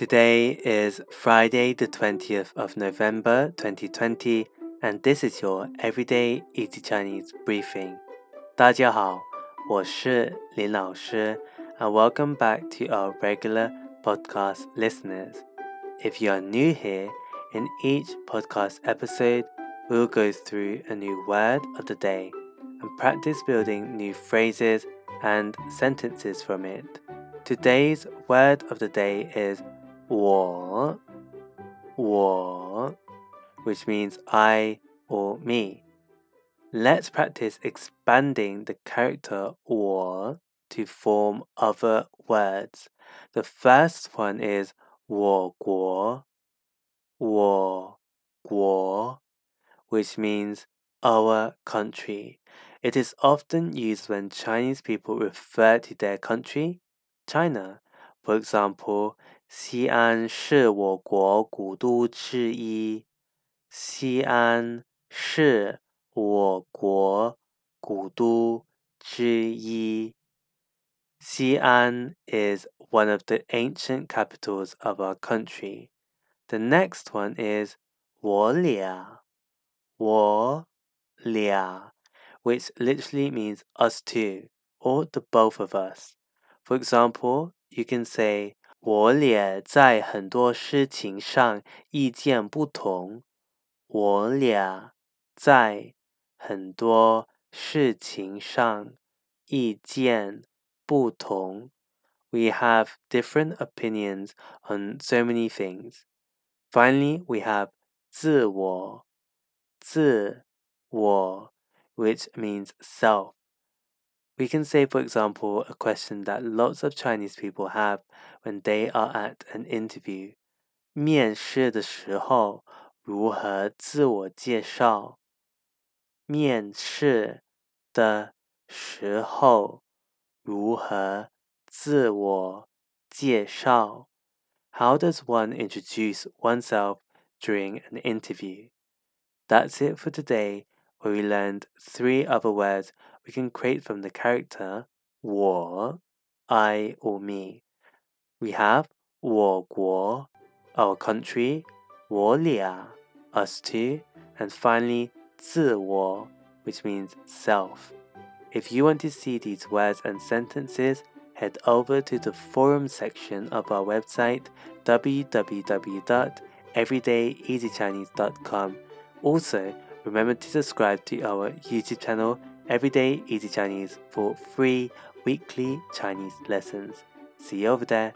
Today is Friday, the 20th of November 2020, and this is your Everyday Easy Chinese briefing. 大家好，我是林老师, and welcome back to our regular podcast listeners. If you are new here, in each podcast episode, we'll go through a new word of the day and practice building new phrases and sentences from it. Today's word of the day is 我,我, which means I or me. Let's practice expanding the character 我 to form other words. The first one is 我国,我国, which means our country. It is often used when Chinese people refer to their country, China. For example, 西安是我国古都之一。西安是我国古都之一。Xi'an is one of the ancient capitals of our country. The next one is 我俩. Wulia, which literally means us two or the both of us. For example, you can say 我俩在很多事情上意见不同。我俩在很多事情上意见不同。We have different opinions on so many things. Finally, we have 自我，自我，which means self. We can say, for example, a question that lots of Chinese people have when they are at an interview. 面试的时候如何自我介绍？面试的时候如何自我介绍？How does one introduce oneself during an interview? That's it for today where we learned three other words we can create from the character 我, I or me. We have 我国, our country, 我俩, us two, and finally 自我, which means self. If you want to see these words and sentences, head over to the forum section of our website www.everydayeasychinese.com. Also, Remember to subscribe to our YouTube channel Everyday Easy Chinese for free weekly Chinese lessons. See you over there.